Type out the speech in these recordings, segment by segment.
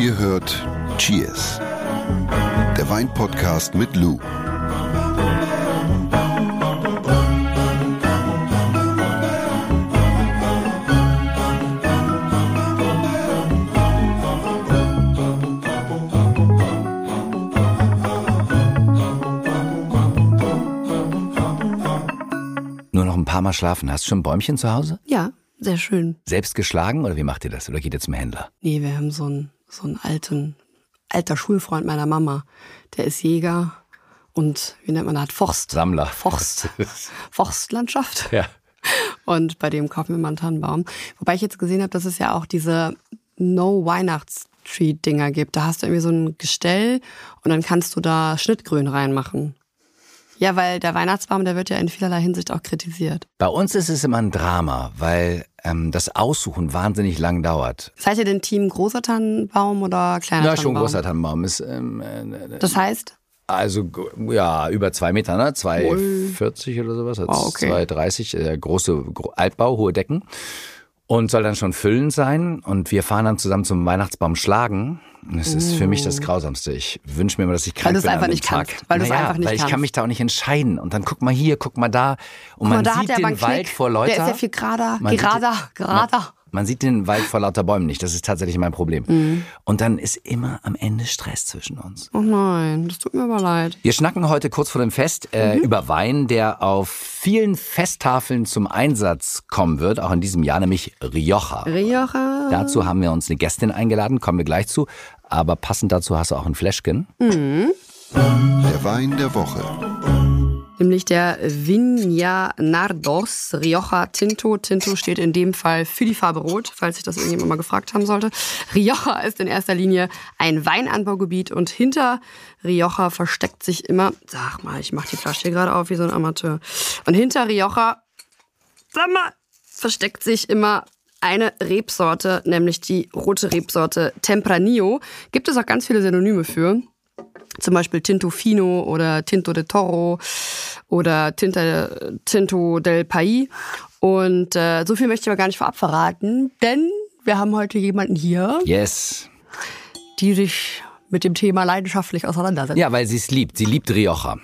Ihr hört Cheers, der Weinpodcast mit Lou. Nur noch ein paar Mal schlafen. Hast du schon ein Bäumchen zu Hause? Ja, sehr schön. Selbst geschlagen oder wie macht ihr das? Oder geht ihr zum Händler? Nee, wir haben so einen, so einen alten, alter Schulfreund meiner Mama. Der ist Jäger und wie nennt man das? Forst. Sammler. Forst. Forstlandschaft. Ja. Und bei dem kaufen wir mal einen Tannenbaum. Wobei ich jetzt gesehen habe, dass es ja auch diese No-Weihnachts-Tree-Dinger gibt. Da hast du irgendwie so ein Gestell und dann kannst du da Schnittgrün reinmachen. Ja, weil der Weihnachtsbaum, der wird ja in vielerlei Hinsicht auch kritisiert. Bei uns ist es immer ein Drama, weil ähm, das Aussuchen wahnsinnig lang dauert. Seid ihr denn Team großer Tannenbaum oder kleiner Ja, Tannenbaum? schon großer Tannenbaum. Ist, ähm, äh, Das heißt? also ja, über zwei Meter, ne? 2,40 oder sowas. Wow, okay. 2,30, äh, große gro Altbau, hohe Decken. Und soll dann schon füllend sein. Und wir fahren dann zusammen zum Weihnachtsbaum schlagen. Das ist für mich das Grausamste. Ich wünsche mir immer, dass ich krank es bin einfach an dem nicht Tag. kannst. Weil naja, einfach nicht weil ich kannst. kann mich da auch nicht entscheiden. Und dann guck mal hier, guck mal da. Und Guck man da hat sieht den Wald Knick. vor Leute. Der ist ja viel gerader, gerader, gerader. Man sieht den Wald vor lauter Bäumen nicht. Das ist tatsächlich mein Problem. Mhm. Und dann ist immer am Ende Stress zwischen uns. Oh nein, das tut mir aber leid. Wir schnacken heute kurz vor dem Fest äh, Mhm. über Wein, der auf vielen Festtafeln zum Einsatz kommen wird, auch in diesem Jahr, nämlich Rioja. Rioja. Dazu haben wir uns eine Gästin eingeladen, kommen wir gleich zu. Aber passend dazu hast du auch ein Fläschchen. Der Wein der Woche. Nämlich der Viña Nardos Rioja Tinto. Tinto steht in dem Fall für die Farbe Rot, falls sich das irgendjemand mal gefragt haben sollte. Rioja ist in erster Linie ein Weinanbaugebiet und hinter Rioja versteckt sich immer, sag mal, ich mache die Flasche hier gerade auf wie so ein Amateur. Und hinter Rioja, sag mal, versteckt sich immer eine Rebsorte, nämlich die rote Rebsorte Tempranillo. Gibt es auch ganz viele Synonyme für. Zum Beispiel Tinto Fino oder Tinto de Toro oder Tinta, Tinto del Pai. Und äh, so viel möchte ich aber gar nicht vorab verraten, denn wir haben heute jemanden hier, Yes. die sich mit dem Thema leidenschaftlich auseinandersetzt. Ja, weil sie es liebt. Sie liebt Rioja.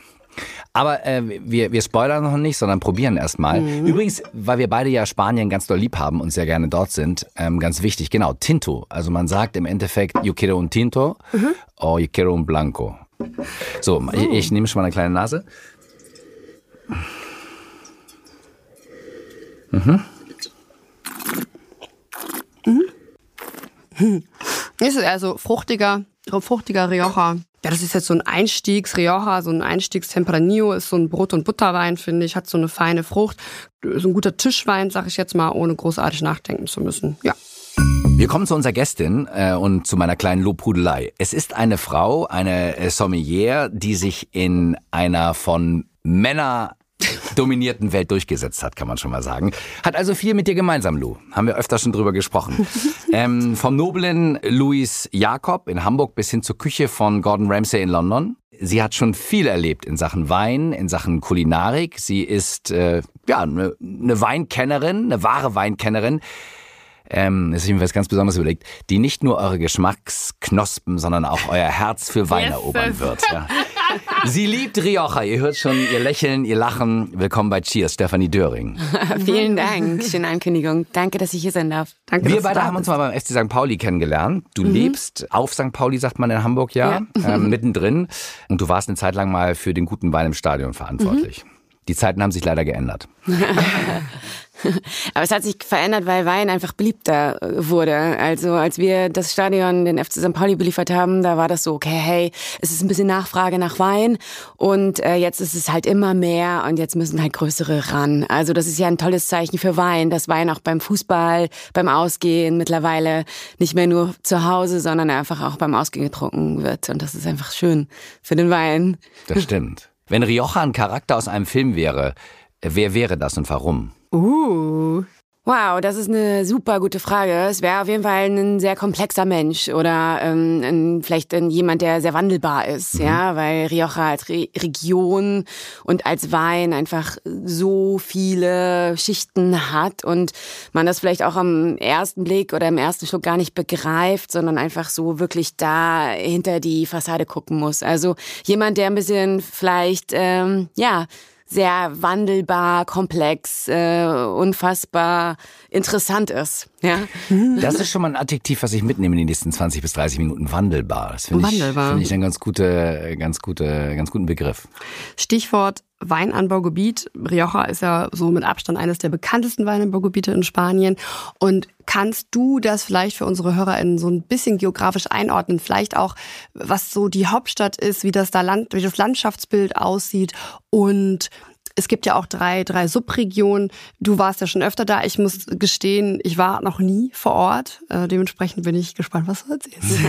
Aber äh, wir, wir spoilern noch nicht, sondern probieren erstmal. Mhm. Übrigens, weil wir beide ja Spanien ganz doll lieb haben und sehr gerne dort sind, ähm, ganz wichtig, genau, Tinto. Also man sagt im Endeffekt, yo quiero un tinto Mhm. o yo quiero un blanco. So, ich, ich nehme schon mal eine kleine Nase. Das ist eher so fruchtiger, fruchtiger Rioja. Ja, das ist jetzt so ein Einstiegs-Rioja, so ein Einstiegs-Tempranillo, ist so ein Brot- und Butterwein, finde ich, hat so eine feine Frucht. So ein guter Tischwein, sag ich jetzt mal, ohne großartig nachdenken zu müssen. Ja. Wir kommen zu unserer Gästin äh, und zu meiner kleinen Lobhudelei. Es ist eine Frau, eine äh, Sommelier, die sich in einer von Männer dominierten Welt durchgesetzt hat, kann man schon mal sagen. Hat also viel mit dir gemeinsam, Lou. Haben wir öfter schon drüber gesprochen. ähm, vom noblen Louis Jakob in Hamburg bis hin zur Küche von Gordon Ramsay in London. Sie hat schon viel erlebt in Sachen Wein, in Sachen Kulinarik. Sie ist äh, ja eine ne Weinkennerin, eine wahre Weinkennerin ähm, das ist jedenfalls ganz besonders überlegt, die nicht nur eure Geschmacksknospen, sondern auch euer Herz für Wein erobern wird. Ja. Sie liebt Rioja, ihr hört schon ihr Lächeln, ihr Lachen. Willkommen bei Cheers, Stefanie Döring. Vielen Dank. Schöne Ankündigung. Danke, dass ich hier sein darf. Danke, Wir beide haben uns mal beim FC St. Pauli kennengelernt. Du lebst auf St. Pauli, sagt man in Hamburg ja, Ähm, mittendrin. Und du warst eine Zeit lang mal für den guten Wein im Stadion verantwortlich. Die Zeiten haben sich leider geändert. Aber es hat sich verändert, weil Wein einfach beliebter wurde. Also als wir das Stadion, den FC St. Pauli beliefert haben, da war das so, okay, hey, es ist ein bisschen Nachfrage nach Wein und äh, jetzt ist es halt immer mehr und jetzt müssen halt größere ran. Also das ist ja ein tolles Zeichen für Wein, dass Wein auch beim Fußball, beim Ausgehen mittlerweile nicht mehr nur zu Hause, sondern einfach auch beim Ausgehen getrunken wird. Und das ist einfach schön für den Wein. Das stimmt. Wenn Rioja ein Charakter aus einem Film wäre, wer wäre das und warum? Uh. Wow, das ist eine super gute Frage. Es wäre auf jeden Fall ein sehr komplexer Mensch oder ähm, ein, vielleicht ein, jemand, der sehr wandelbar ist, mhm. ja, weil Rioja als Re Region und als Wein einfach so viele Schichten hat und man das vielleicht auch am ersten Blick oder im ersten Schluck gar nicht begreift, sondern einfach so wirklich da hinter die Fassade gucken muss. Also jemand, der ein bisschen vielleicht, ähm, ja, sehr wandelbar, komplex, äh, unfassbar interessant ist. Ja. Das ist schon mal ein Adjektiv, was ich mitnehme in den nächsten 20 bis 30 Minuten. Wandelbar. Das finde ich, find ich einen ganz, gute, ganz, gute, ganz guten Begriff. Stichwort Weinanbaugebiet. Rioja ist ja so mit Abstand eines der bekanntesten Weinanbaugebiete in Spanien. Und kannst du das vielleicht für unsere HörerInnen so ein bisschen geografisch einordnen? Vielleicht auch, was so die Hauptstadt ist, wie das da Land, wie das Landschaftsbild aussieht und es gibt ja auch drei, drei Subregionen. Du warst ja schon öfter da. Ich muss gestehen, ich war noch nie vor Ort. Äh, dementsprechend bin ich gespannt, was du erzählst.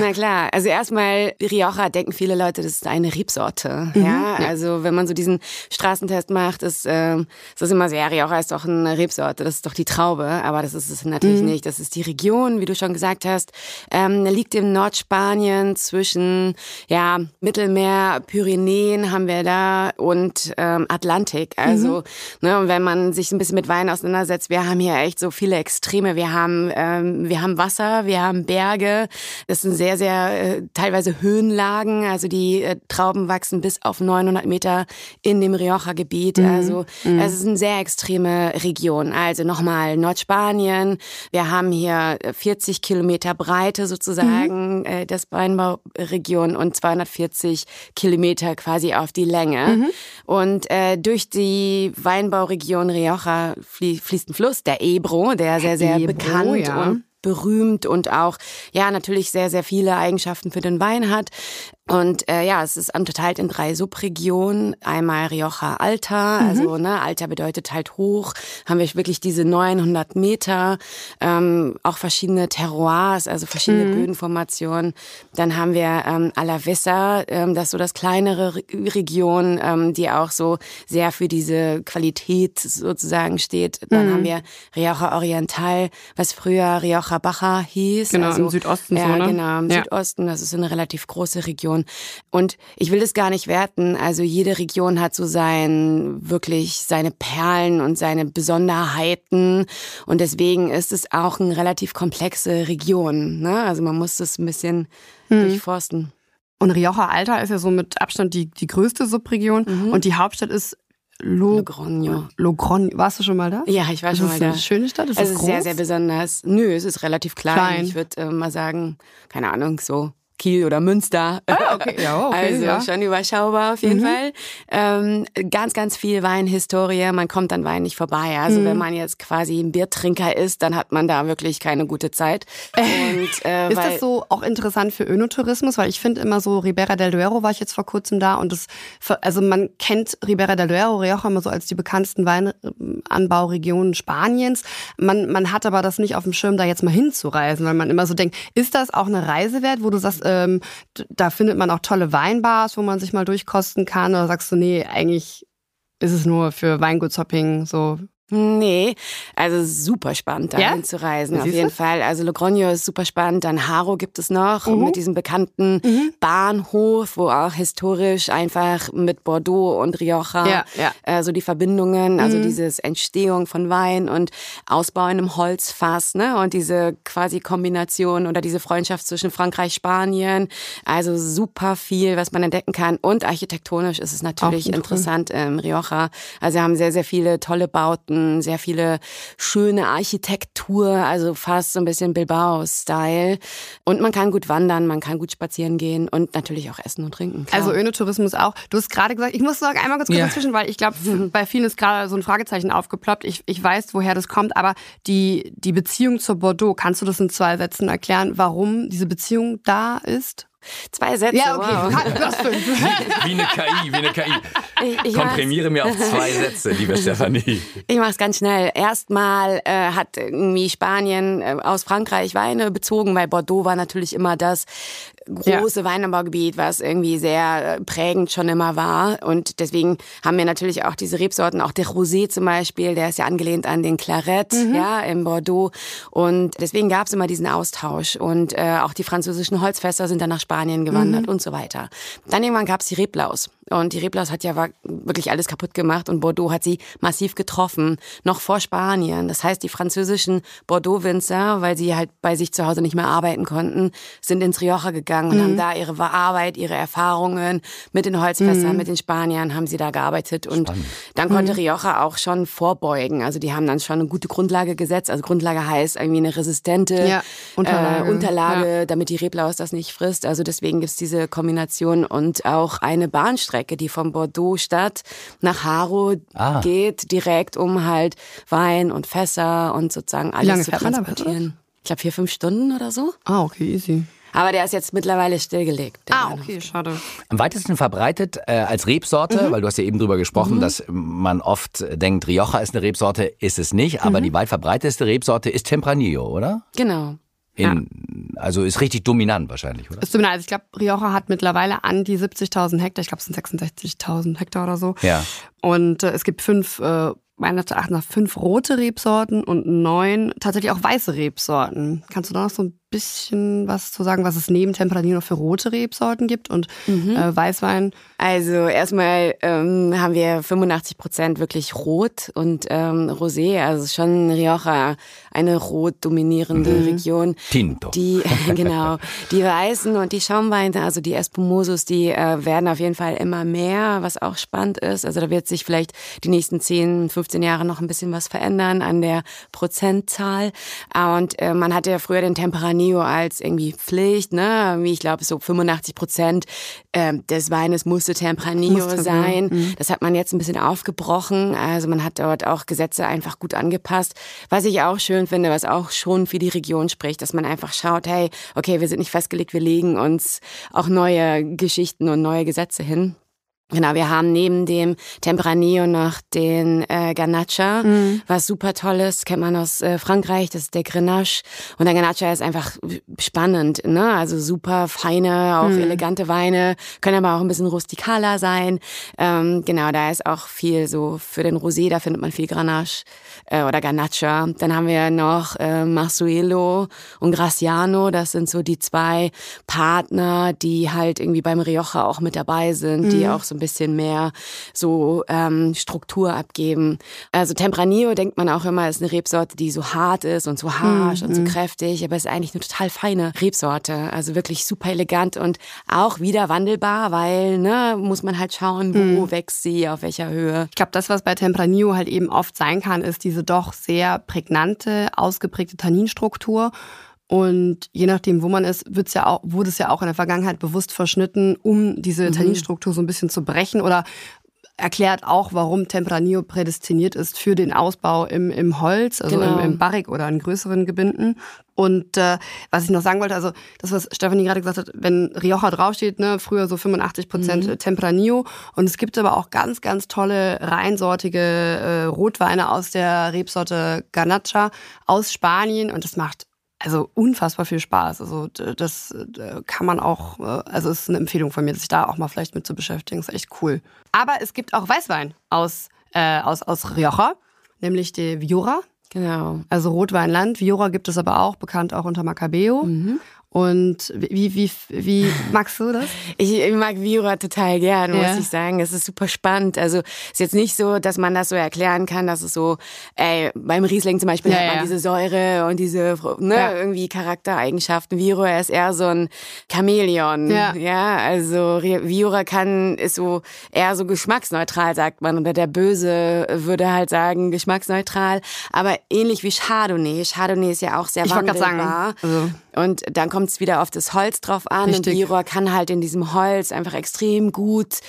Na klar, also erstmal Rioja denken viele Leute, das ist eine Rebsorte. Mhm. Ja, also wenn man so diesen Straßentest macht, ist, äh, ist das immer so, ja, Rioja ist doch eine Rebsorte, das ist doch die Traube. Aber das ist es natürlich mhm. nicht. Das ist die Region, wie du schon gesagt hast, ähm, liegt im Nordspanien zwischen ja, Mittelmeer, Pyrenäen haben wir da und ähm, Atlantik. Also, mhm. ne, und wenn man sich ein bisschen mit Wein auseinandersetzt, wir haben hier echt so viele Extreme. Wir haben, ähm, wir haben Wasser, wir haben Berge. Das sind sehr, sehr äh, teilweise Höhenlagen. Also die äh, Trauben wachsen bis auf 900 Meter in dem Rioja-Gebiet. Mhm. Also mhm. es ist eine sehr extreme Region. Also nochmal Nordspanien. Wir haben hier 40 Kilometer Breite sozusagen, mhm. äh, das Weinbauregion und 240 Kilometer quasi auf die Länge. Mhm. Und und äh, durch die Weinbauregion Rioja fließt ein Fluss, der Ebro, der sehr, sehr Ebro, bekannt ja. und berühmt und auch, ja, natürlich sehr, sehr viele Eigenschaften für den Wein hat. Und äh, ja, es ist unterteilt in drei Subregionen. Einmal Rioja Alta, mhm. also ne, Alta bedeutet halt hoch. Haben wir wirklich diese 900 Meter, ähm, auch verschiedene Terroirs, also verschiedene mhm. Bödenformationen. Dann haben wir ähm, Alavesa, ähm, das ist so das kleinere Re Region, ähm, die auch so sehr für diese Qualität sozusagen steht. Dann mhm. haben wir Rioja Oriental, was früher Rioja Baja hieß. Genau, also, im Südosten. Ja, so, ne? genau, im ja. Südosten. Das ist eine relativ große Region. Region. Und ich will das gar nicht werten. Also jede Region hat so sein, wirklich seine Perlen und seine Besonderheiten. Und deswegen ist es auch eine relativ komplexe Region. Ne? Also man muss das ein bisschen hm. durchforsten. Und Rioja Alta ist ja so mit Abstand die, die größte Subregion. Mhm. Und die Hauptstadt ist Lo Logroño. Logroño. Warst du schon mal da? Ja, ich war schon mal da. Ist eine schöne Stadt? Ist es ist sehr, sehr besonders. Nö, es ist relativ klein. klein. Ich würde äh, mal sagen, keine Ahnung, so Kiel oder Münster. Ah, okay. Ja, okay, also ja. schon überschaubar auf jeden mhm. Fall. Ähm, ganz, ganz viel Weinhistorie. Man kommt an Wein nicht vorbei. Also mhm. wenn man jetzt quasi ein Biertrinker ist, dann hat man da wirklich keine gute Zeit. Und, äh, ist das so auch interessant für Önotourismus? Weil ich finde immer so, Ribera del Duero war ich jetzt vor kurzem da und das, also man kennt Ribera del Duero, Rioja immer so als die bekanntesten Weinanbauregionen Spaniens. Man, man hat aber das nicht auf dem Schirm, da jetzt mal hinzureisen, weil man immer so denkt, ist das auch eine Reise wert, wo du sagst, ähm, da findet man auch tolle Weinbars, wo man sich mal durchkosten kann? Oder sagst du, nee, eigentlich ist es nur für Weingutshopping so Nee, also super spannend, dahin ja? zu reisen, auf jeden Fall. Also Logroño ist super spannend, dann Haro gibt es noch mhm. mit diesem bekannten mhm. Bahnhof, wo auch historisch einfach mit Bordeaux und Rioja ja, ja. Äh, so die Verbindungen, also mhm. dieses Entstehung von Wein und Ausbau in einem Holzfass, ne? Und diese quasi Kombination oder diese Freundschaft zwischen Frankreich, Spanien, also super viel, was man entdecken kann. Und architektonisch ist es natürlich interessant im Rioja. Also wir haben sehr, sehr viele tolle Bauten sehr viele schöne Architektur, also fast so ein bisschen Bilbao-Style. Und man kann gut wandern, man kann gut spazieren gehen und natürlich auch essen und trinken. Klar. Also Önotourismus auch. Du hast gerade gesagt, ich muss sagen, einmal kurz, kurz ja. dazwischen, weil ich glaube, bei vielen ist gerade so ein Fragezeichen aufgeploppt. Ich, ich weiß, woher das kommt, aber die, die Beziehung zur Bordeaux, kannst du das in zwei Sätzen erklären, warum diese Beziehung da ist? Zwei Sätze. Ja, okay. Wow. wie, wie eine KI, wie eine KI. Ich, ich Komprimiere mir auf zwei Sätze, liebe Stefanie. Ich mache es ganz schnell. Erstmal äh, hat irgendwie Spanien äh, aus Frankreich Weine bezogen, weil Bordeaux war natürlich immer das große ja. Weinanbaugebiet, was irgendwie sehr äh, prägend schon immer war. Und deswegen haben wir natürlich auch diese Rebsorten, auch der Rosé zum Beispiel, der ist ja angelehnt an den Claret, mhm. ja, in Bordeaux. Und deswegen gab es immer diesen Austausch. Und äh, auch die französischen Holzfässer sind dann nach Spanien gewandert mhm. und so weiter. Dann irgendwann gab es die Reblaus. Und die Reblaus hat ja wirklich alles kaputt gemacht und Bordeaux hat sie massiv getroffen, noch vor Spanien. Das heißt, die französischen Bordeaux-Winzer, weil sie halt bei sich zu Hause nicht mehr arbeiten konnten, sind ins Rioja gegangen und mhm. haben da ihre Arbeit, ihre Erfahrungen mit den Holzfässern, mhm. mit den Spaniern, haben sie da gearbeitet. Und Spannend. dann konnte mhm. Rioja auch schon vorbeugen. Also die haben dann schon eine gute Grundlage gesetzt. Also Grundlage heißt irgendwie eine resistente ja, Unterlage, äh, Unterlage ja. damit die Reblaus das nicht frisst. Also deswegen gibt's diese Kombination und auch eine Bahnstrecke Strecke, die von Bordeaux Stadt nach Haro ah. geht, direkt um halt Wein und Fässer und sozusagen alles zu transportieren. Ich glaube vier, fünf Stunden oder so. Ah, okay, easy. Aber der ist jetzt mittlerweile stillgelegt. Ah, okay, schade. Am weitesten verbreitet äh, als Rebsorte, mhm. weil du hast ja eben drüber gesprochen, mhm. dass man oft denkt, Rioja ist eine Rebsorte, ist es nicht, aber mhm. die weit verbreitetste Rebsorte ist Tempranillo, oder? Genau. In, ja. Also ist richtig dominant wahrscheinlich, oder? Ist dominant. Also ich glaube, Rioja hat mittlerweile an die 70.000 Hektar. Ich glaube, es sind 66.000 Hektar oder so. Ja. Und äh, es gibt fünf äh, meines Erachtens fünf rote Rebsorten und neun tatsächlich auch weiße Rebsorten. Kannst du da noch so ein bisschen was zu sagen, was es neben Tempranillo noch für rote Rebsorten gibt und mhm. äh, Weißwein? Also erstmal ähm, haben wir 85 Prozent wirklich rot und ähm, Rosé, also schon Rioja, eine rot dominierende mhm. Region. Tinto. Die, genau, die Weißen und die Schaumweine, also die Espumosos, die äh, werden auf jeden Fall immer mehr, was auch spannend ist. Also da wird sich vielleicht die nächsten 10, 15 Jahre noch ein bisschen was verändern an der Prozentzahl. Und äh, man hatte ja früher den Tempranillo Neo als irgendwie Pflicht, ne? Wie ich glaube, so 85 Prozent äh, des Weines musste Tempranillo musste, sein. Mhm. Das hat man jetzt ein bisschen aufgebrochen. Also man hat dort auch Gesetze einfach gut angepasst. Was ich auch schön finde, was auch schon für die Region spricht, dass man einfach schaut, hey, okay, wir sind nicht festgelegt, wir legen uns auch neue Geschichten und neue Gesetze hin. Genau, wir haben neben dem Tempranillo noch den äh, Ganacha, mhm. was super toll ist, kennt man aus äh, Frankreich, das ist der Grenache. Und der Ganacha ist einfach spannend, ne? Also super feine, auch mhm. elegante Weine, können aber auch ein bisschen rustikaler sein. Ähm, genau, da ist auch viel so für den Rosé, da findet man viel Grenache äh, oder Ganacha. Dann haben wir noch äh, Marsuelo und Graciano, das sind so die zwei Partner, die halt irgendwie beim Rioja auch mit dabei sind, mhm. die auch so ein bisschen mehr so ähm, Struktur abgeben. Also Tempranillo denkt man auch immer, ist eine Rebsorte, die so hart ist und so harsch mhm. und so mhm. kräftig, aber es ist eigentlich eine total feine Rebsorte. Also wirklich super elegant und auch wieder wandelbar, weil, ne, muss man halt schauen, wo mhm. wächst sie, auf welcher Höhe. Ich glaube, das, was bei Tempranillo halt eben oft sein kann, ist diese doch sehr prägnante, ausgeprägte Tanninstruktur. Und je nachdem, wo man ist, wird's ja auch, wurde es ja auch in der Vergangenheit bewusst verschnitten, um diese mhm. Tanninstruktur so ein bisschen zu brechen oder erklärt auch, warum Tempranillo prädestiniert ist für den Ausbau im, im Holz, also genau. im, im Barrik oder in größeren Gebinden. Und äh, was ich noch sagen wollte, also das, was Stefanie gerade gesagt hat, wenn Rioja draufsteht, ne, früher so 85 Prozent mhm. Tempranillo. Und es gibt aber auch ganz, ganz tolle reinsortige äh, Rotweine aus der Rebsorte Ganacha aus Spanien. Und das macht also unfassbar viel Spaß. Also das kann man auch, äh, also es ist eine Empfehlung von mir, sich da auch mal vielleicht mit zu beschäftigen. Das ist echt cool. Aber es gibt auch Weißwein aus, äh, aus, aus Rioja, nämlich die Viura. Genau. Also Rotweinland. Viura gibt es aber auch, bekannt auch unter Macabeo. Mhm. Und wie, wie, wie magst du das? Ich, ich mag Vira total gern, muss ja. ich sagen. Es ist super spannend. Also ist jetzt nicht so, dass man das so erklären kann, dass es so, ey, beim Riesling zum Beispiel ja, hat man ja. diese Säure und diese ne, irgendwie Charaktereigenschaften. Vira ist eher so ein Chamäleon. Ja, ja also Vira kann, ist so eher so geschmacksneutral, sagt man. Oder der Böse würde halt sagen, geschmacksneutral. Aber ähnlich wie Chardonnay. Chardonnay ist ja auch sehr ich wandelbar. Sagen, also. Und dann kommt es wieder auf das Holz drauf an. Richtig. Und Biror kann halt in diesem Holz einfach extrem gut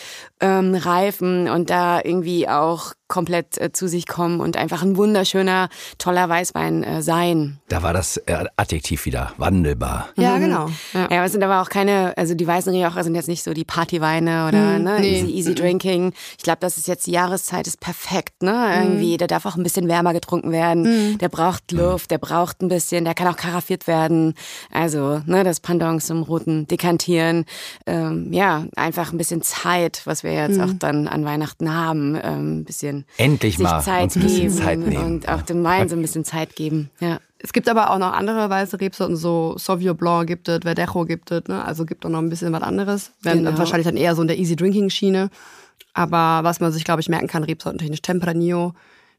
ähm, reifen und da irgendwie auch komplett äh, zu sich kommen und einfach ein wunderschöner, toller Weißwein äh, sein. Da war das äh, Adjektiv wieder, wandelbar. Ja, genau. Ja. ja, aber es sind aber auch keine, also die weißen Rioja sind jetzt nicht so die Partyweine oder Mhm, ne, nee. easy, easy drinking. Ich glaube, das ist jetzt die Jahreszeit, ist perfekt, ne? Mhm. Irgendwie, der darf auch ein bisschen wärmer getrunken werden. Der braucht Luft, der braucht ein bisschen, der kann auch karaffiert werden. Also, ne, das Pendant zum roten Dekantieren. Ähm, ja, einfach ein bisschen Zeit, was wir jetzt Mhm. auch dann an Weihnachten haben, ähm, ein bisschen Endlich sich mal Zeit uns ein bisschen geben Zeit nehmen. und auch dem Wein so ein bisschen Zeit geben. Ja. Es gibt aber auch noch andere weiße Rebsorten, so Sauvignon Blanc gibt es, Verdejo gibt es, ne? also gibt auch noch ein bisschen was anderes. Genau. wahrscheinlich dann eher so in der Easy Drinking Schiene. Aber was man sich, glaube ich, merken kann, rebsortentechnisch Tempranillo,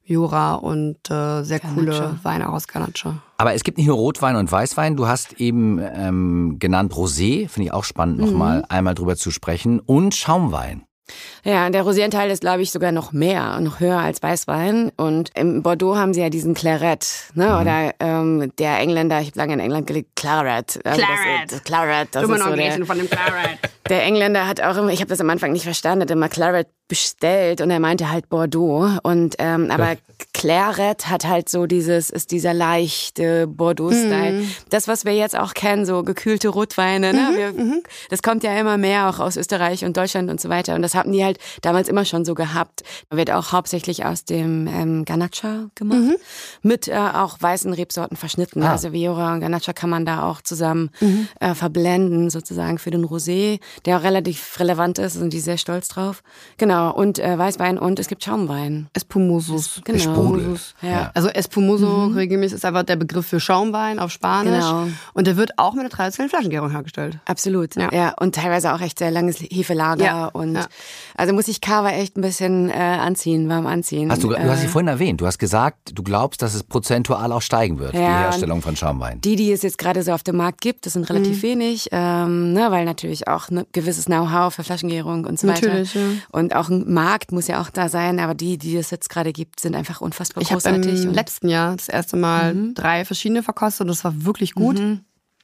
Jura und äh, sehr coole Garnacha. Weine aus Garnacha. Aber es gibt nicht nur Rotwein und Weißwein. Du hast eben ähm, genannt Rosé, finde ich auch spannend, Mhm. nochmal einmal drüber zu sprechen. Und Schaumwein. Ja, der Rosierenteil ist, glaube ich, sogar noch mehr, noch höher als Weißwein. Und im Bordeaux haben sie ja diesen Claret, ne? Mhm. Oder ähm, der Engländer, ich habe lange in England gelebt, Claret. Also Claret. Das, Claret, das Immer ist noch so ein der, von dem Claret. der Engländer hat auch immer, ich habe das am Anfang nicht verstanden, hat immer Claret bestellt und er meinte halt Bordeaux. Und ähm, aber Claret hat halt so dieses, ist dieser leichte Bordeaux-Style. Das, was wir jetzt auch kennen, so gekühlte Rotweine, ne? Wir, das kommt ja immer mehr auch aus Österreich und Deutschland und so weiter. Und das hatten die halt damals immer schon so gehabt. Wird auch hauptsächlich aus dem ähm, Ganacha gemacht, mit äh, auch weißen Rebsorten verschnitten. Ah. Also Viora und Ganacha kann man da auch zusammen äh, verblenden, sozusagen für den Rosé, der auch relativ relevant ist, sind die sehr stolz drauf. Genau, und äh, Weißwein und es gibt Schaumwein. Espumosus. Genau. Sprudel. Ja. Also Espumoso regelmäßig ist einfach der Begriff für Schaumwein auf Spanisch. Genau. Und der wird auch mit einer traditionellen Flaschengärung hergestellt. Absolut, Ja. ja. Und teilweise auch echt sehr langes Hefelager. Ja, Und ja. also muss ich Kava echt ein bisschen äh, anziehen, warm anziehen. Hast du, du hast sie äh, vorhin erwähnt. Du hast gesagt, du glaubst, dass es prozentual auch steigen wird, die Herstellung von Schaumwein. Die, die es jetzt gerade so auf dem Markt gibt, das sind Mhm. relativ wenig, ähm, ne, weil natürlich auch ein gewisses Know-how für Flaschengärung und so weiter. Natürlich, ja. Und auch ein Markt muss ja auch da sein, aber die, die es jetzt gerade gibt, sind einfach unfassbar Ich habe großartig. im und- Mhm. letzten Jahr das erste Mal drei verschiedene verkostet und das war wirklich gut.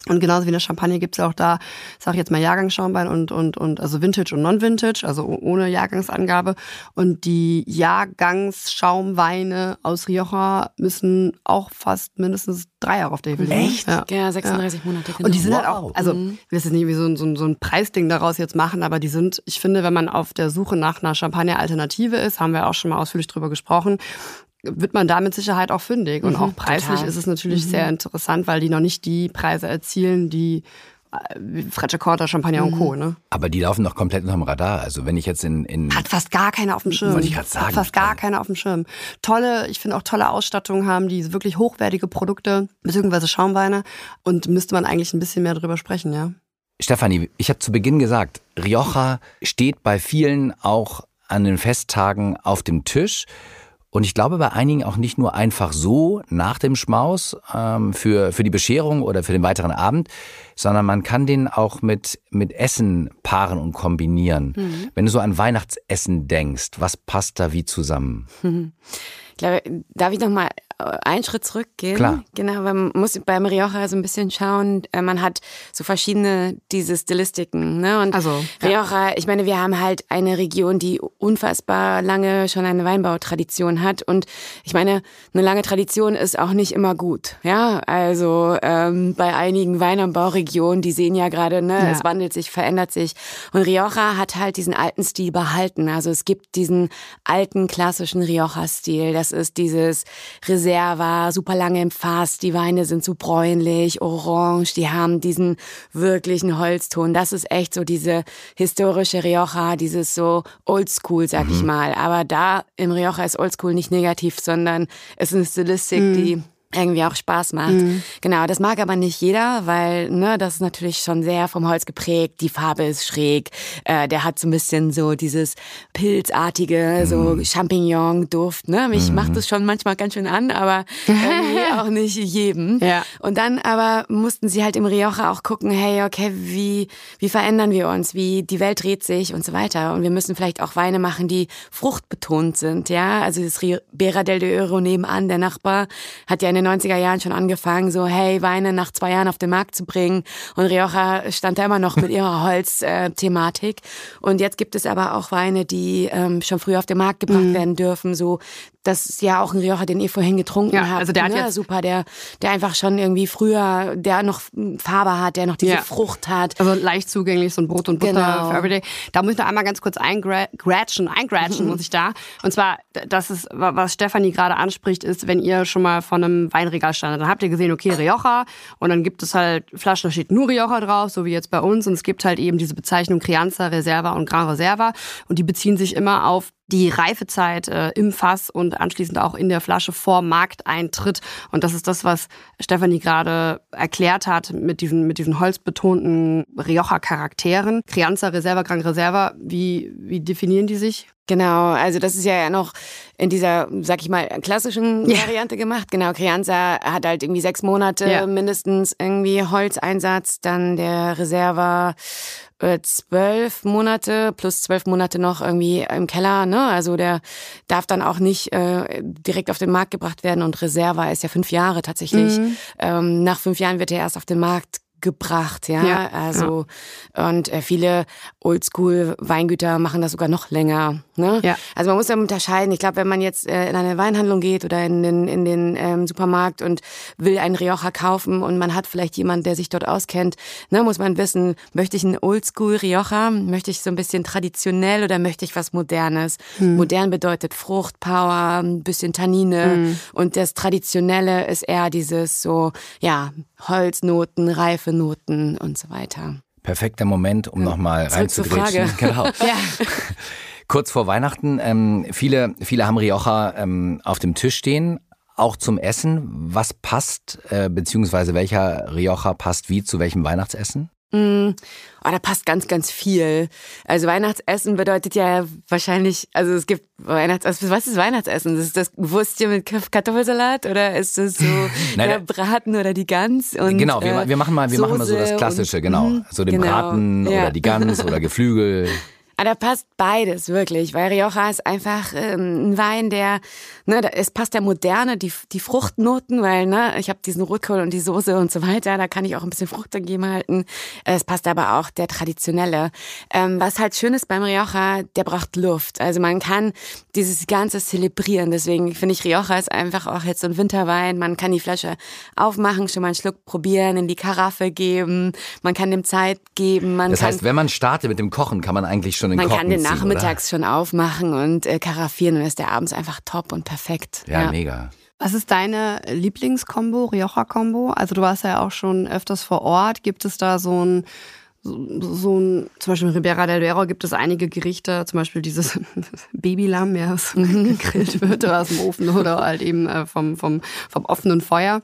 Und genauso wie in der Champagne gibt's ja auch da, sag ich jetzt mal Jahrgangsschaumwein und, und, und also Vintage und Non-Vintage, also ohne Jahrgangsangabe. Und die Jahrgangsschaumweine aus Rioja müssen auch fast mindestens drei Jahre auf der Hefe liegen. Echt? Ja. ja, 36 Monate. Genau. Und die sind halt Wow. auch, also ich will jetzt nicht irgendwie so, ein- so, so ein Preisding daraus jetzt machen, aber die sind, ich finde, wenn man auf der Suche nach einer Champagner-Alternative ist, haben wir auch schon mal ausführlich drüber gesprochen, wird man da mit Sicherheit auch fündig. Und auch preislich total. ist es natürlich sehr interessant, weil die noch nicht die Preise erzielen, die äh, wie Frecciacorta, Champagner und Co. Ne? Aber die laufen doch komplett unterm Radar. Also wenn ich jetzt in, in Hat fast gar keiner auf dem Schirm. Wollte ich grad sagen. Hat fast gar keiner auf dem Schirm. Tolle, ich finde auch tolle Ausstattung haben, die wirklich hochwertige Produkte, beziehungsweise Schaumweine. Und müsste man eigentlich ein bisschen mehr drüber sprechen, ja. Stefanie, ich habe zu Beginn gesagt, Rioja steht bei vielen auch an den Festtagen auf dem Tisch. Und ich glaube bei einigen auch nicht nur einfach so nach dem Schmaus ähm, für, für die Bescherung oder für den weiteren Abend, sondern man kann den auch mit, mit Essen paaren und kombinieren. Wenn du so an Weihnachtsessen denkst, was passt da wie zusammen? Ich glaube, darf ich noch mal äh, einen Schritt zurückgehen? Klar. Genau, weil man muss beim Rioja so ein bisschen schauen. äh, Man hat so verschiedene diese Stilistiken. Ne? Und Also, ja. Rioja, ich meine, wir haben halt eine Region, die unfassbar lange schon eine Weinbautradition hat. Und ich meine, eine lange Tradition ist auch nicht immer gut. Ja, also ähm, bei einigen Weinanbauregionen, die sehen ja gerade, ne, Ja. es wandelt sich, verändert sich. Und Rioja hat halt diesen alten Stil behalten. Also es gibt diesen alten klassischen Rioja-Stil. Das ist dieses Reserva, super lange im Fass. Die Weine sind so bräunlich, orange. Die haben diesen wirklichen Holzton. Das ist echt so diese historische Rioja, dieses so Oldschool, sag ich mal. Aber da im Rioja ist Oldschool nicht negativ, sondern es ist eine Stilistik, die irgendwie auch Spaß macht. Genau, das mag aber nicht jeder, weil ne, das ist natürlich schon sehr vom Holz geprägt. Die Farbe ist schräg. Äh, der hat so ein bisschen so dieses pilzartige, so Champignon-Duft. Ne? Mich macht das schon manchmal ganz schön an, aber irgendwie auch nicht jedem. Ja. Und dann aber mussten sie halt im Rioja auch gucken, hey, okay, wie, wie verändern wir uns? Wie die Welt dreht sich und so weiter. Und wir müssen vielleicht auch Weine machen, die fruchtbetont sind, ja. Also das Ribera del Duero nebenan, der Nachbar, hat ja eine den 90er Jahren schon angefangen, so hey, Weine nach zwei Jahren auf den Markt zu bringen. Und Rioja stand da immer noch mit ihrer Holzthematik. und jetzt gibt es aber auch Weine, die ähm, schon früher auf den Markt gebracht mhm. werden dürfen, so das ist ja auch ein Rioja, den ihr vorhin getrunken ja, habt. Also der hat ne? jetzt super, der, der einfach schon irgendwie früher, der noch Farbe hat, der noch diese ja. Frucht hat. Also leicht zugänglich, so ein Brot und Butter genau. für Everyday. Da muss ich noch einmal ganz kurz eingratschen, eingratschen muss ich da. Und zwar, das ist, was Stefanie gerade anspricht, ist, wenn ihr schon mal vor einem Weinregal standet, dann habt ihr gesehen, okay, Rioja, und dann gibt es halt Flaschen, da steht nur Rioja drauf, so wie jetzt bei uns, und es gibt halt eben diese Bezeichnung Crianza, Reserva und Gran Reserva, und die beziehen sich immer auf die Reifezeit äh, im Fass und anschließend auch in der Flasche vor Markteintritt. Und das ist das, was Stefanie gerade erklärt hat mit diesen, mit diesen holzbetonten Rioja-Charakteren. Crianza, Reserva, Gran Reserva, wie, wie definieren die sich? Genau, also das ist ja noch in dieser, sag ich mal, klassischen ja. Variante gemacht. Genau, Crianza hat halt irgendwie sechs Monate ja. mindestens irgendwie Holzeinsatz, dann der Reserva zwölf Monate plus zwölf Monate noch irgendwie im Keller. Ne? Also der darf dann auch nicht äh, direkt auf den Markt gebracht werden und Reserva ist ja fünf Jahre tatsächlich. Mhm. Ähm, nach fünf Jahren wird er erst auf den Markt gebracht, ja. ja also ja. und äh, viele Oldschool-Weingüter machen das sogar noch länger. Ne? Ja. Also man muss ja unterscheiden. Ich glaube, wenn man jetzt äh, in eine Weinhandlung geht oder in den, in den ähm, Supermarkt und will einen Rioja kaufen und man hat vielleicht jemanden, der sich dort auskennt, ne, muss man wissen, möchte ich einen Oldschool Rioja, möchte ich so ein bisschen traditionell oder möchte ich was Modernes? Hm. Modern bedeutet Frucht, Power, ein bisschen Tannine hm. und das Traditionelle ist eher dieses so, ja, Holznoten, reife Noten und so weiter. Perfekter Moment, um ja. nochmal reinzugrätschen. Genau. ja. Kurz vor Weihnachten, ähm, viele, viele haben Rioja ähm, auf dem Tisch stehen, auch zum Essen. Was passt, äh, beziehungsweise welcher Rioja passt wie zu welchem Weihnachtsessen? Mm, oh, da passt ganz, ganz viel. Also Weihnachtsessen bedeutet ja wahrscheinlich, also es gibt Weihnachtsessen. Was ist Weihnachtsessen? Ist das Wurstchen mit Kartoffelsalat oder ist das so Nein, der Braten oder die Gans? Und, genau, wir, äh, wir machen mal, wir machen mal so das Klassische, und, genau. So den genau, Braten ja. oder die Gans oder Geflügel. Aber ah, da passt beides wirklich, weil Rioja ist einfach ähm, ein Wein, der, ne, es passt der Moderne, die, die Fruchtnoten, weil, ne, ich habe diesen Rotkohl und die Soße und so weiter, da kann ich auch ein bisschen Frucht dagegen halten. Es passt aber auch der traditionelle. Ähm, was halt schön ist beim Rioja, der braucht Luft. Also man kann dieses Ganze zelebrieren. Deswegen finde ich Rioja ist einfach auch jetzt so ein Winterwein. Man kann die Flasche aufmachen, schon mal einen Schluck probieren, in die Karaffe geben. Man kann dem Zeit geben. Man das heißt, wenn man startet mit dem Kochen, kann man eigentlich schon schon in Man kann den ziehen, nachmittags oder? schon aufmachen und äh, karaffieren und ist der abends einfach top und perfekt. Ja, ja. mega. Was ist deine Lieblingskombo, Rioja-Kombo? Also du warst ja auch schon öfters vor Ort. Gibt es da so ein so, so ein, zum Beispiel in Ribera del Duero gibt es einige Gerichte, zum Beispiel dieses Babylamm, ja, was gegrillt wird oder aus dem Ofen oder halt eben äh, vom, vom, vom offenen Feuer.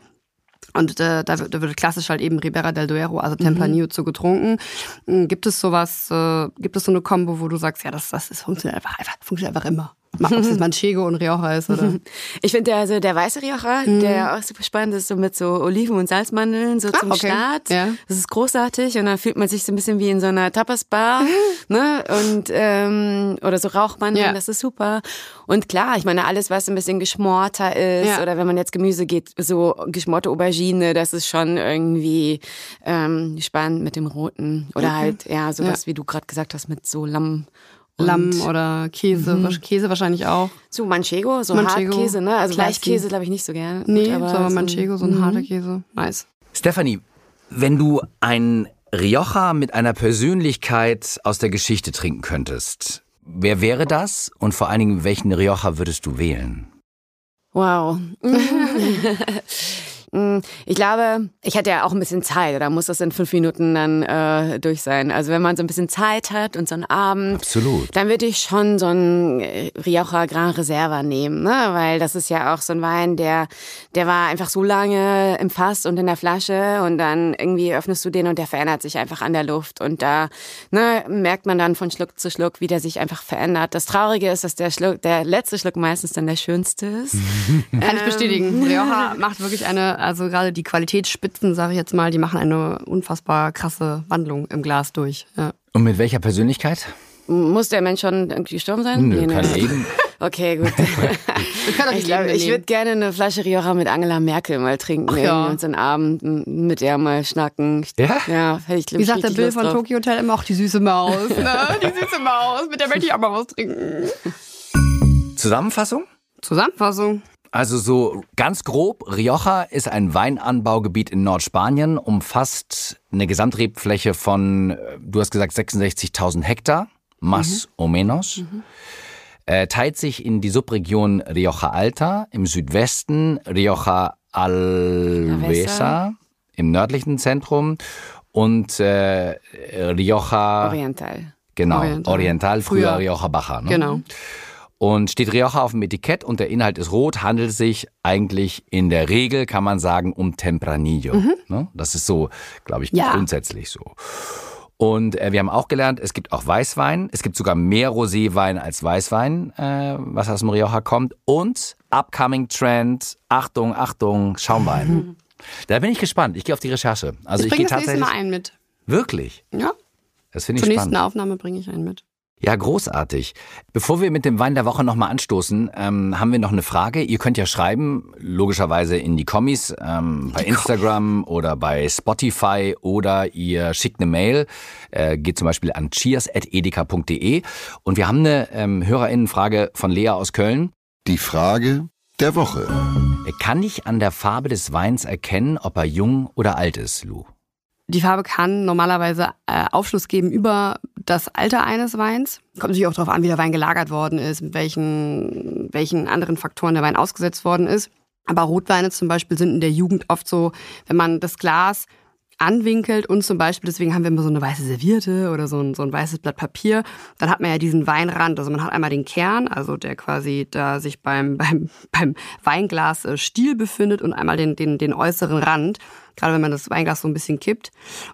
Und äh, da, wird, da wird klassisch halt eben Ribera del Duero, also Tempranillo, mhm. zu getrunken. Hm, gibt es sowas, äh, gibt es so eine Kombo, wo du sagst, ja, das, das, das funktioniert einfach, einfach, funktioniert einfach immer? Ob es jetzt Manchego und Rioja ist, oder? Ich finde der, also der weiße Rioja, mhm. der auch super spannend ist, so mit so Oliven und Salzmandeln, so ah, zum okay. Start. Ja. Das ist großartig und dann fühlt man sich so ein bisschen wie in so einer Tapas-Bar, ne? Und, ähm, oder so Rauchmandeln, ja. das ist super. Und klar, ich meine, alles, was ein bisschen geschmorter ist, ja. oder wenn man jetzt Gemüse geht, so geschmorte Aubergine, das ist schon irgendwie ähm, spannend mit dem Roten. Oder okay. halt, ja, sowas, wie du gerade gesagt hast, mit so Lamm Lamm oder Käse, mhm. Käse wahrscheinlich auch. So Manchego, so Manchego, Hartkäse, ne? Also Weichkäse glaube ich nicht so gern. Nee, aber so Manchego, so ein mhm. harter Käse. Nice. Stephanie, wenn du ein Rioja mit einer Persönlichkeit aus der Geschichte trinken könntest, wer wäre das? Und vor allen Dingen, welchen Rioja würdest du wählen? Wow. Mm, ich glaube, ich hätte ja auch ein bisschen Zeit, oder muss das in fünf Minuten dann äh, durch sein? Also wenn man so ein bisschen Zeit hat und so einen Abend, Absolut. dann würde ich schon so einen äh, Rioja Gran Reserva nehmen, ne? weil das ist ja auch so ein Wein, der, der war einfach so lange im Fass und in der Flasche und dann irgendwie öffnest du den und der verändert sich einfach an der Luft und da ne, merkt man dann von Schluck zu Schluck, wie der sich einfach verändert. Das Traurige ist, dass der Schluck, der letzte Schluck meistens dann der schönste ist. Kann ich bestätigen. Rioja macht wirklich eine also gerade die Qualitätsspitzen, sage ich jetzt mal, die machen eine unfassbar krasse Wandlung im Glas durch. Ja. Und mit welcher Persönlichkeit? Muss der Mensch schon irgendwie gestorben sein? Nö, nee, kann nee. eben. Okay, gut. Ich, ich würde gerne eine Flasche Rioja mit Angela Merkel mal trinken. Ach ja. Und so einen Abend mit der mal schnacken. Ich- Ja? Ja, hätte ich, glaub Wie sagt der Bill Lust von drauf. Tokyo Hotel immer auch die süße Maus, ne? Die süße Maus, mit der möchte ich auch mal was trinken. Zusammenfassung? Zusammenfassung. Also so ganz grob, Rioja ist ein Weinanbaugebiet in Nordspanien, umfasst eine Gesamtrebfläche von, äh, du hast gesagt 66.000 Hektar, más o menos. Äh, teilt sich in die Subregion Rioja Alta im Südwesten, Rioja Alvesa im nördlichen Zentrum und äh, Rioja Oriental. genau, Oriental. Oriental, früher, Früher. Rioja Baja. Ne? Genau. Und steht Rioja auf dem Etikett und der Inhalt ist rot, handelt sich eigentlich in der Regel, kann man sagen, um Tempranillo. Ne? Das ist so, glaube ich, Ja. grundsätzlich so. Und äh, wir haben auch gelernt, es gibt auch Weißwein. Es gibt sogar mehr Roséwein als Weißwein, äh, was aus dem Rioja kommt. Und Upcoming Trend, Achtung, Achtung, Schaumwein. Da bin ich gespannt. Ich gehe auf die Recherche. Also ich ich, bringe gehe tatsächlich. Mal einen mit. Wirklich? Ja, Das finde ich zur spannend. nächsten Aufnahme bringe ich einen mit. Ja, großartig. Bevor wir mit dem Wein der Woche nochmal anstoßen, ähm, haben wir noch eine Frage. Ihr könnt ja schreiben, logischerweise in die Kommis, ähm, bei Instagram oder bei Spotify oder ihr schickt eine Mail, äh, geht zum Beispiel an cheers.edeka.de und wir haben eine ähm, Hörerinnenfrage von Lea aus Köln. Die Frage der Woche. Kann ich an der Farbe des Weins erkennen, ob er jung oder alt ist, Lou? Die Farbe kann normalerweise äh, Aufschluss geben über das Alter eines Weins. Kommt natürlich auch darauf an, wie der Wein gelagert worden ist, mit welchen, welchen anderen Faktoren der Wein ausgesetzt worden ist. Aber Rotweine zum Beispiel sind in der Jugend oft so, wenn man das Glas anwinkelt und zum Beispiel, deswegen haben wir immer so eine weiße Serviette oder so ein, so ein weißes Blatt Papier, dann hat man ja diesen Weinrand, also man hat einmal den Kern, also der quasi da sich beim, beim, beim Weinglas äh, Stiel befindet und einmal den, den, den äußeren Rand, gerade wenn man das Weinglas so ein bisschen kippt.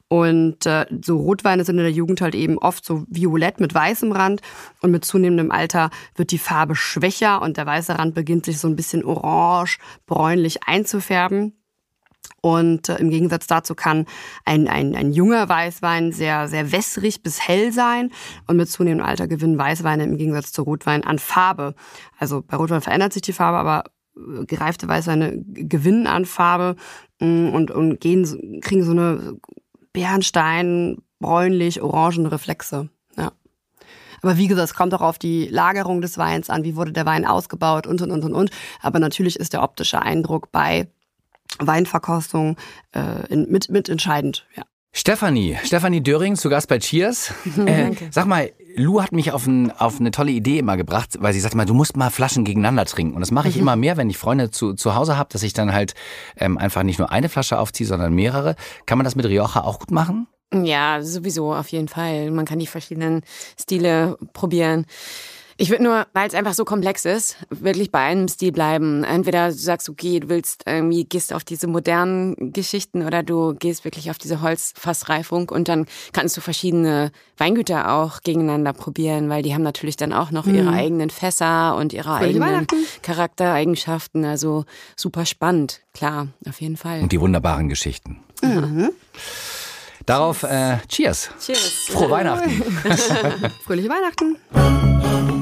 Und äh, so Rotweine sind in der Jugend halt eben oft so violett mit weißem Rand und mit zunehmendem Alter wird die Farbe schwächer und der weiße Rand beginnt sich so ein bisschen orange, bräunlich einzufärben. Und äh, im Gegensatz dazu kann ein, ein, ein junger Weißwein sehr, sehr wässrig bis hell sein. Und mit zunehmendem Alter gewinnen Weißweine im Gegensatz zu Rotwein an Farbe. Also bei Rotwein verändert sich die Farbe, aber äh, gereifte Weißweine gewinnen an Farbe und, und gehen, kriegen so eine Bernstein, bräunlich, orangen Reflexe. Ja. Aber wie gesagt, es kommt auch auf die Lagerung des Weins an, wie wurde der Wein ausgebaut und und und und und. Aber natürlich ist der optische Eindruck bei Weinverkostung äh, in, mit, mit entscheidend. Ja. Stefanie, Stefanie Döring zu Gast bei Cheers. Äh, sag mal, Lou hat mich auf, ein, auf eine tolle Idee immer gebracht, weil sie sagte mal, du musst mal Flaschen gegeneinander trinken. Und das mache ich immer mehr, wenn ich Freunde zu, zu Hause habe, dass ich dann halt ähm, einfach nicht nur eine Flasche aufziehe, sondern mehrere. Kann man das mit Rioja auch gut machen? Ja, sowieso, auf jeden Fall. Man kann die verschiedenen Stile probieren. Ich würde nur, weil es einfach so komplex ist, wirklich bei einem Stil bleiben. Entweder du sagst, okay, du willst irgendwie, gehst auf diese modernen Geschichten oder du gehst wirklich auf diese Holzfassreifung und dann kannst du verschiedene Weingüter auch gegeneinander probieren, weil die haben natürlich dann auch noch ihre eigenen Fässer und ihre Fröhliche eigenen. Charaktereigenschaften. Also super spannend, klar, auf jeden Fall. Und die wunderbaren Geschichten. Darauf äh, Cheers. Cheers. Frohe Weihnachten. Fröhliche Weihnachten.